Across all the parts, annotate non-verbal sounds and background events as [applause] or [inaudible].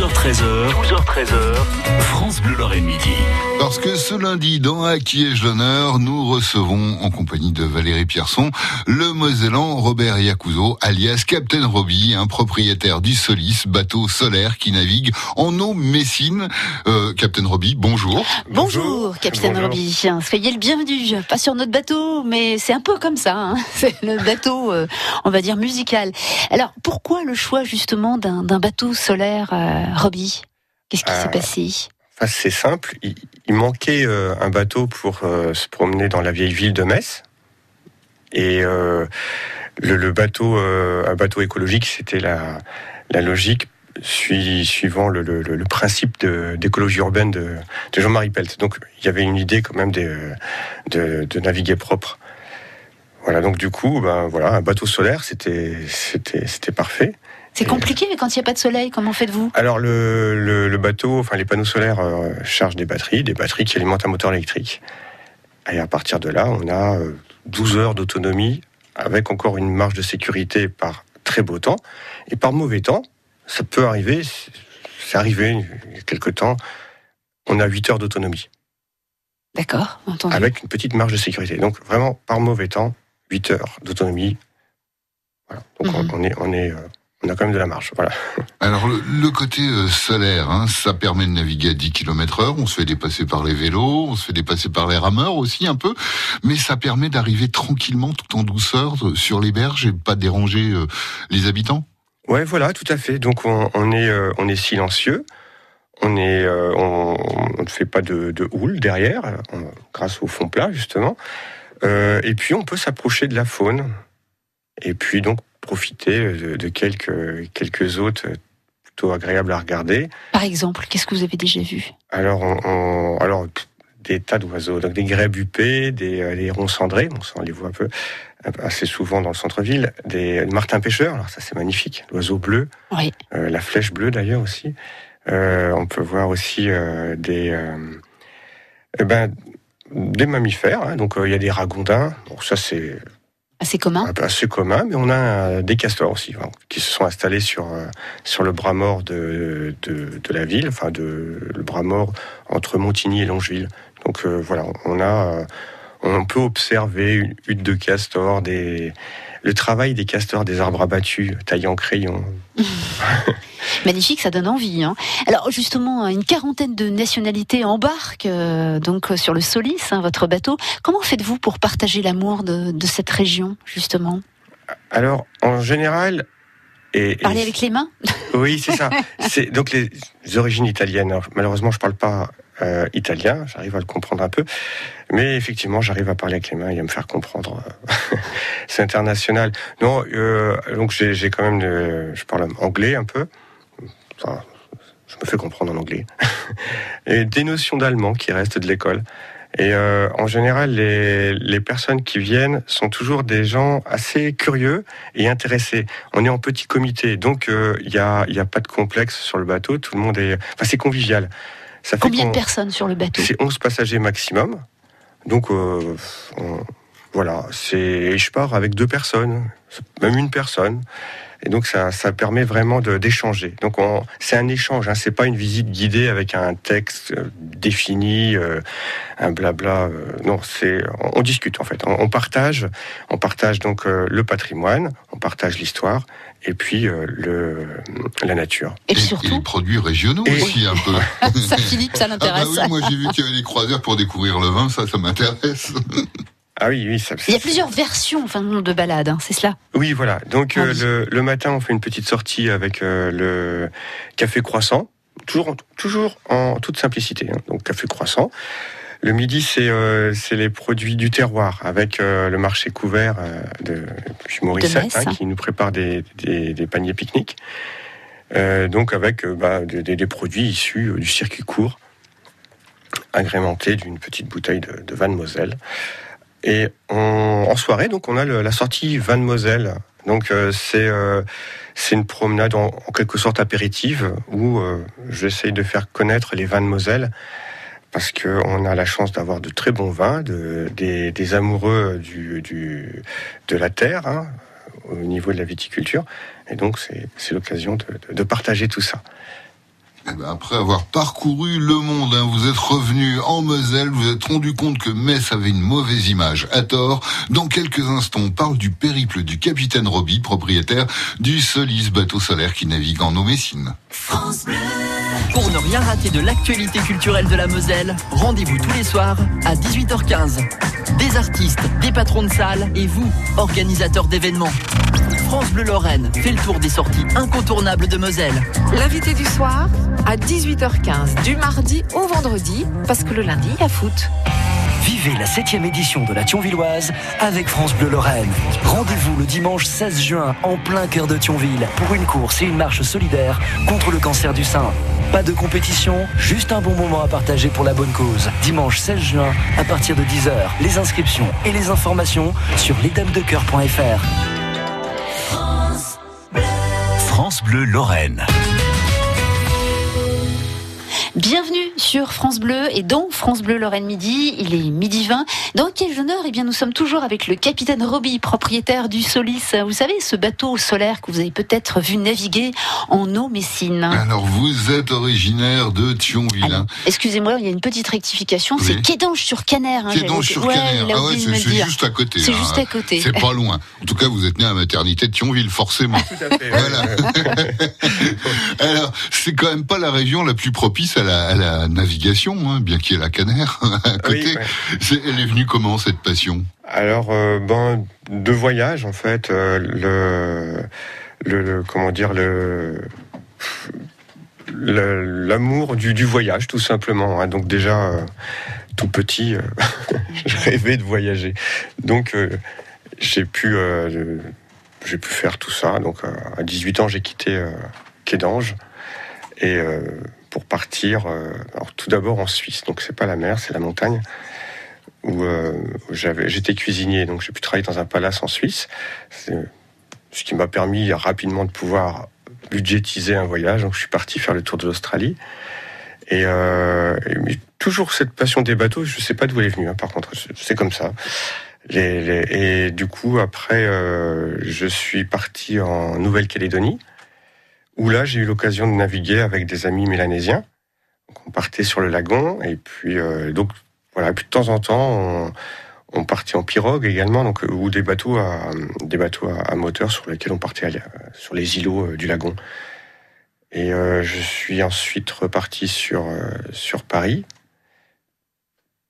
12h13h, 12h13h, France Bleu Lorraine Midi. Parce que ce lundi, dans À qui ai-je l'honneur, nous recevons en compagnie de Valérie Pierson le Mosellan Robert Yacuzo, alias Captain Robbie, un propriétaire du Solis, bateau solaire qui navigue en eau messine. Euh, Captain Robbie, bonjour. Bonjour, Bonjour. Robbie. Soyez le bienvenu. Pas sur notre bateau, mais c'est un peu comme ça. hein. [laughs] C'est le bateau, euh, on va dire, musical. Alors, pourquoi le choix justement d'un d'un bateau solaire, euh, Robbie Qu'est-ce qui Euh, s'est passé? Enfin, c'est simple. Il, il manquait euh, un bateau pour euh, se promener dans la vieille ville de Metz. Et euh, le, le bateau, euh, un bateau écologique, c'était la, la logique sui- suivant le, le- le- le principe d'écologie urbaine de, de Jean-Marie Pelt. Donc, il y avait une idée quand même de, de, de naviguer propre. Voilà, donc du coup, ben voilà, un bateau solaire, c'était parfait. C'est compliqué quand il n'y a pas de soleil. Comment faites-vous? Alors le, le, le bateau, enfin les panneaux solaires euh, chargent des batteries, des batteries qui alimentent un moteur électrique. Et à partir de là, on a euh, 12 heures d'autonomie avec encore une marge de sécurité par très beau temps. Et par mauvais temps, ça peut arriver, c'est- arrivé il y a quelque temps, on a 8 heures d'autonomie D'accord, entendu. avec une petite marge de sécurité. Donc vraiment, par mauvais temps, 8 heures d'autonomie. Voilà. Donc Mhm. on, on est, on, est, euh, on a quand même de la marge. Voilà. Alors le, le côté euh, solaire, hein, ça permet de naviguer à 10 km heure, on se fait dépasser par les vélos, on se fait dépasser par les rameurs aussi un peu, mais ça permet d'arriver tranquillement tout en douceur euh, sur les berges et de pas déranger euh, les habitants? Ouais, voilà, tout à fait. Donc on, on est, euh, on est silencieux. On est, euh, on, on ne fait pas de, de houle derrière, on- grâce au fond plat justement. Et puis on peut s'approcher de la faune. Et puis donc profiter de, de quelques quelques hôtes plutôt agréables à regarder. Par exemple, qu'est-ce que vous avez déjà vu? Alors, on, on- alors des tas d'oiseaux, donc des grèbes huppées, des, euh, des ronds cendrés, bon, ça on les voit un peu euh, assez souvent dans le centre-ville, des martins pêcheurs, alors ça c'est magnifique, l'oiseau bleu, Oui. euh, la flèche bleue d'ailleurs aussi. Euh, on peut voir aussi euh, des, eh ben, des mammifères, hein, donc il y a des ragondins, bon ça c'est Assez commun un peu assez commun, mais on a euh, des castors aussi, hein, qui se sont installés sur, euh, sur le bras mort de, de, la ville, enfin de, le bras mort entre Montigny et Longeville. Donc euh, voilà, on a, on peut observer une hutte de castors, des, le travail des castors, des arbres abattus, taillés en crayon. [laughs] Magnifique, ça donne envie. hein. Alors justement, une quarantaine de nationalités embarquent euh, donc euh, sur le Solis, hein, votre bateau. Comment faites-vous pour partager l'amour de, de cette région, justement? Alors, en général, et, et- Parler avec les mains? Oui, c'est ça. [laughs] C'est donc les origines italiennes. Alors, malheureusement, je parle pas euh, italien. J'arrive à le comprendre un peu, mais effectivement, j'arrive à parler avec les mains et à me faire comprendre. [laughs] c'est international. Euh, donc j'ai quand même, je parle anglais un peu. Je me fais comprendre en anglais. [laughs] et des notions d'allemand qui restent de l'école. Et euh, en général, les, personnes qui viennent sont toujours des gens assez curieux et intéressés. On est en petit comité, donc il n'y a, a pas de complexe sur le bateau. Tout le monde est, enfin c'est convivial. Ça Combien de personnes sur le bateau C'est 11 passagers maximum. Donc euh, on- voilà, c'est je pars avec deux personnes, même une personne. Et donc ça, ça permet vraiment d'échanger. Donc on- c'est un échange, hein, c'est pas une visite guidée avec un texte euh, défini, euh, un blabla. euh, non, c'est on, on discute en fait. On, on partage, on partage donc euh, le patrimoine, on partage l'histoire et puis euh, le la nature. Et et surtout, les produits régionaux Et- aussi un peu. [laughs] ça Philippe, ça Ah bah l'intéresse. oui, moi j'ai vu qu'il y avait des croisières pour découvrir le vin, ça, ça m'intéresse. [laughs] Ah oui, oui, ça. Il y a plusieurs versions enfin, de balades, hein, c'est cela Oui, voilà. Donc Ah euh, le, le matin, on fait une petite sortie avec euh, le café croissant, toujours, toujours en toute simplicité. hein. Donc café croissant. Le midi, c'est euh, les produits du terroir avec euh, le marché couvert euh, de hein, qui nous prépare des, des, des paniers pique-nique. Donc avec bah, des, produits issus du circuit court, agrémentés d'une petite bouteille de, de Van Moselle. Et en soirée, donc, on a la sortie Van Moselle. Donc, euh, c'est euh, c'est une promenade en, quelque sorte apéritive où euh, j'essaye de faire connaître les Van Moselle parce qu'on a la chance d'avoir de très bons vins, de, des, amoureux du, de la terre hein, au niveau de la viticulture. Et donc, c'est l'occasion de, de- de partager tout ça. Eh ben, après avoir parcouru le monde, hein, vous êtes revenu en Moselle, vous êtes rendu compte que Metz avait une mauvaise image, à tort. Dans quelques instants, on parle du périple du capitaine Roby, propriétaire du Solis bateau solaire qui navigue en eau Messine. Pour ne rien rater de l'actualité culturelle de la Moselle, rendez-vous tous les soirs à 18h15. Des artistes, des patrons de salle et vous, organisateurs d'événements. France Bleu Lorraine fait le tour des sorties incontournables de Moselle. L'invité du soir à 18h15 du mardi au vendredi parce que le lundi il y a foot. Vivez la 7 édition de la Thionvilloise avec France Bleu Lorraine. Rendez-vous le dimanche 16 juin en plein cœur de Thionville pour une course et une marche solidaire contre le cancer du sein. Pas de compétition, juste un bon moment à partager pour la bonne cause. Dimanche 16 juin à partir de 10h. Les inscriptions et les informations sur lesdamesdecoeur.fr. France Bleu Lorraine. Bienvenue sur France Bleu et dans France Bleu Lorraine Midi. Il est midi 20. Dans quel honneur? Eh bien, nous sommes toujours avec le capitaine Roby, propriétaire du Solis. Vous savez, ce bateau solaire que vous avez peut-être vu naviguer en eau Messine. Alors, vous êtes originaire de Thionville. Hein. Excusez-moi, il y a une petite rectification. Oui. C'est Quédange sur Caner. Hein, Quédange sur Ouais, a Ah ouais, c'est juste à côté. C'est hein. juste à côté. C'est pas loin. En tout cas, vous êtes né à la maternité de Thionville, forcément. Tout à fait. Voilà. [laughs] Alors, c'est quand même pas la région la plus propice à la, à la navigation, hein, bien qu'il y ait la Caner [laughs] à côté. Oui, ouais. Elle est venue comment cette passion? Alors, euh, ben, de voyage, en fait, euh, le, le, le- comment dire, le, l'amour du, du voyage, tout simplement. hein. Donc déjà, euh, tout petit, [laughs] je rêvais de voyager. Donc, j'ai pu, j'ai pu faire tout ça. Donc, à 18 ans, j'ai quitté Kédange et pour partir, euh, alors tout d'abord en Suisse. Donc, c'est pas la mer, c'est la montagne où euh, j'étais cuisinier, donc j'ai pu travailler dans un palace en Suisse. Ce qui m'a permis rapidement de pouvoir budgétiser un voyage. Donc je suis parti faire le tour de l'Australie. Et, euh, toujours cette passion des bateaux, je sais pas d'où elle est venue. hein, par contre, c'est- comme ça. Et du coup, après, je suis parti en Nouvelle-Calédonie, où là, j'ai eu l'occasion de naviguer avec des amis mélanésiens. On partait sur le lagon, et puis euh, donc voilà, puis de temps en temps, on, partait en pirogue également, donc ou des bateaux à des bateaux à, moteur sur lesquels on partait euh, sur les îlots euh, du lagon. Et euh, je suis ensuite reparti sur euh, sur Paris.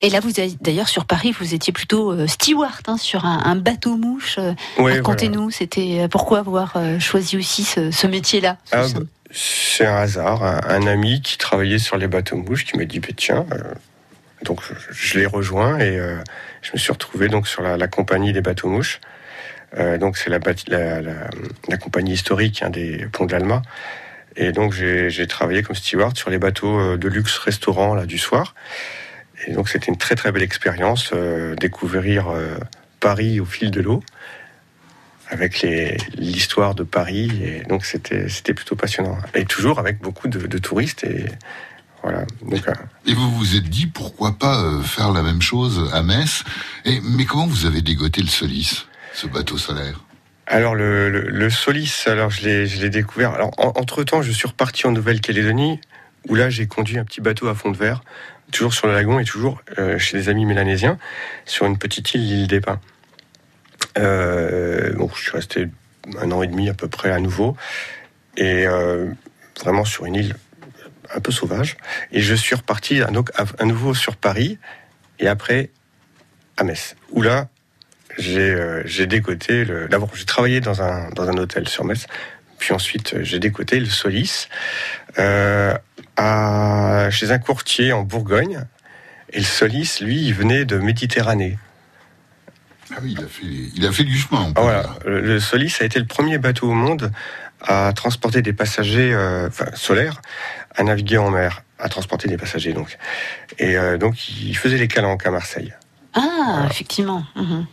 Et là, vous d'ailleurs, sur Paris, vous étiez plutôt euh, steward hein, sur un, un bateau mouche. Euh, Ouais, Racontez-nous, c'était euh, pourquoi avoir euh, choisi aussi ce, ce métier-là Ah, Ce- bah, C'est un hasard, un, un ami qui travaillait sur les bateaux mouches qui m'a dit bah, tiens, euh, donc je, l'ai rejoint et je me suis retrouvé donc sur la, la compagnie des bateaux mouches. Donc c'est la, compagnie historique hein, des ponts de l'Alma. Et donc j'ai travaillé comme steward sur les bateaux de luxe restaurant là du soir. Et donc c'était une très très belle expérience, euh, découvrir euh, Paris au fil de l'eau avec l'histoire de Paris. Et donc c'était c'était plutôt passionnant. Et toujours avec beaucoup de, de touristes et voilà. Donc euh, Et vous vous êtes dit pourquoi pas faire la même chose à Metz? Et mais comment vous avez dégoté le Solis, ce bateau solaire? Alors le, le, le Solis, alors je l'ai je l'ai découvert. Alors entre temps, je suis reparti en Nouvelle-Calédonie où là j'ai conduit un petit bateau à fond de verre, toujours sur le lagon et toujours euh, chez des amis mélanésiens sur une petite île, l'île des Pins. Euh, donc je suis resté un an et demi à peu près à nouveau et euh, vraiment sur une île un peu sauvage. Et je suis reparti à, à, nouveau sur Paris et après à Metz où là j'ai euh, le. D'abord, j'ai travaillé dans un dans un hôtel sur Metz, puis ensuite euh, j'ai décoté le Solis euh, à, chez un courtier en Bourgogne. Et le Solis, lui, il venait de Méditerranée. Ah oui, il a fait, il a fait du chemin. Ah, voilà, le, le Solis a été le premier bateau au monde à transporter des passagers, euh, enfin solaires, à naviguer en mer, à transporter des passagers donc. Et euh, donc il faisait les calanques à Marseille. Ah, effectivement. Mhm.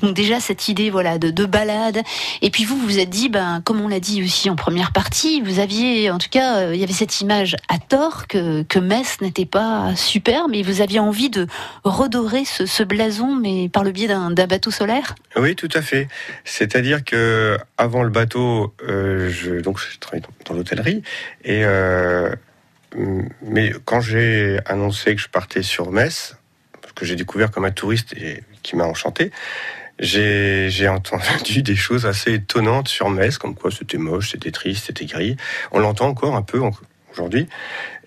Donc déjà cette idée, voilà, de, de balade. Et puis vous, vous êtes dit, ben, comme on l'a dit aussi en première partie, vous aviez, en tout cas, euh, il y avait cette image à tort que, que Metz n'était pas super, mais vous aviez envie de redorer ce, ce blason, mais par le biais d'un bateau solaire? Oui, tout à fait. C'est-à-dire que avant le bateau, euh, je, donc je travaillais dans, dans l'hôtellerie et euh, Mais quand j'ai annoncé que je partais sur Metz, que j'ai découvert comme un touriste et qui m'a enchanté, j'ai entendu [laughs] des choses assez étonnantes sur Metz, comme quoi c'était moche, c'était triste, c'était gris. On l'entend encore un peu aujourd'hui.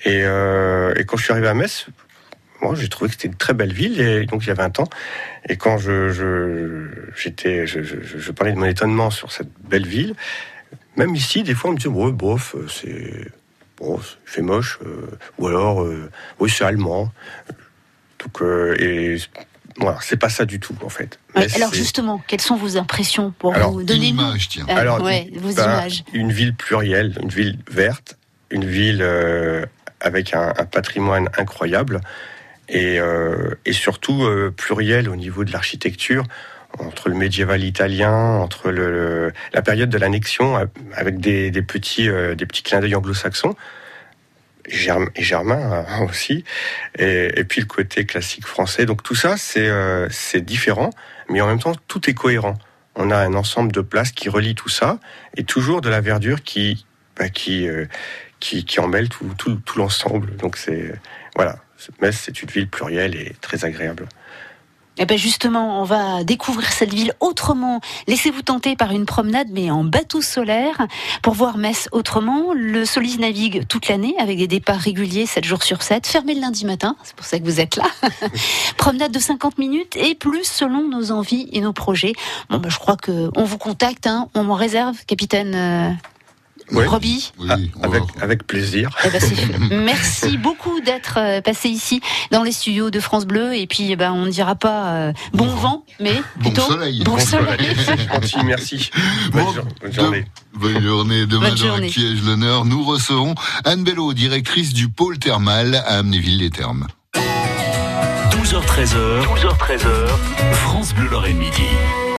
Et, euh, et quand je suis arrivé à Metz, moi j'ai trouvé que c'était une très belle ville, et donc il y avait un temps. Et quand je je parlais de mon étonnement sur cette belle ville, même ici, des fois on me dit ouais, bof, euh, c'est bon, il fait moche, euh, ou alors oui c'est allemand. Donc euh, et voilà, c'est pas ça du tout en fait. Ouais, alors justement, quelles sont vos impressions pour Alors, vous donner Image, tiens. Alors, ouais, vos bah, images. Une ville plurielle, une ville verte, une ville euh, avec un, un patrimoine incroyable et, euh, et surtout euh, plurielle au niveau de l'architecture entre le médiéval italien, entre le, le- la période de l'annexion euh, avec des, des petits euh, des petits clins d'œil anglo-saxons et germain euh, aussi et, puis le côté classique français donc tout ça c'est euh, c'est différent mais en même temps tout est cohérent on a un ensemble de places qui relie tout ça et toujours de la verdure qui bah, qui, euh, emmêle tout, tout l'ensemble. Donc c'est voilà, Metz c'est une ville plurielle et très agréable. Eh ben justement, on va découvrir cette ville autrement. Laissez-vous tenter par une promenade, mais en bateau solaire, pour voir Metz autrement. Le Solis navigue toute l'année avec des départs réguliers, 7 jours sur 7, fermé le lundi matin, c'est pour ça que vous êtes là. [laughs] promenade de 50 minutes et plus selon nos envies et nos projets. Bon, ben, je crois que on vous contacte, hein. on m'en réserve, capitaine Ouais. Roby. Oui, avec avec plaisir. Eh ben. [laughs] Merci beaucoup d'être euh, passé ici dans les studios de France Bleu. Et puis, eh ben, on ne dira pas euh, bon vent, mais Bon plutôt soleil. bon soleil. [laughs] C'est gentil, merci. Bonne, Bon, jour- bonne journée. Bonne journée. Demain, Bonne dans journée. Qui ai-je l'honneur Nous recevons Anne Bello, directrice du pôle thermal à Amnéville-les-Thermes. 12h13h, 12h13h, France Bleu Lorraine Midi.